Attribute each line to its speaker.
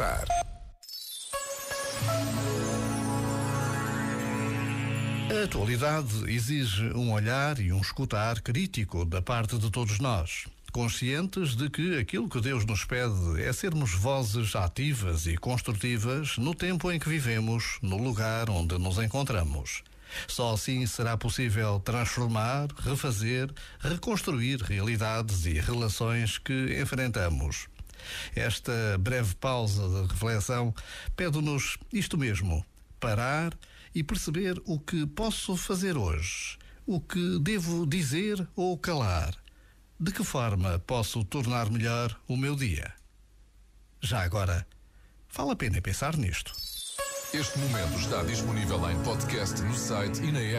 Speaker 1: A atualidade exige um olhar e um escutar crítico da parte de todos nós. Conscientes de que aquilo que Deus nos pede é sermos vozes ativas e construtivas no tempo em que vivemos, no lugar onde nos encontramos. Só assim será possível transformar, refazer, reconstruir realidades e relações que enfrentamos. Esta breve pausa de reflexão pede-nos isto mesmo: parar e perceber o que posso fazer hoje, o que devo dizer ou calar, de que forma posso tornar melhor o meu dia. Já agora, vale a pena pensar nisto.
Speaker 2: Este momento está disponível em podcast no site e na app.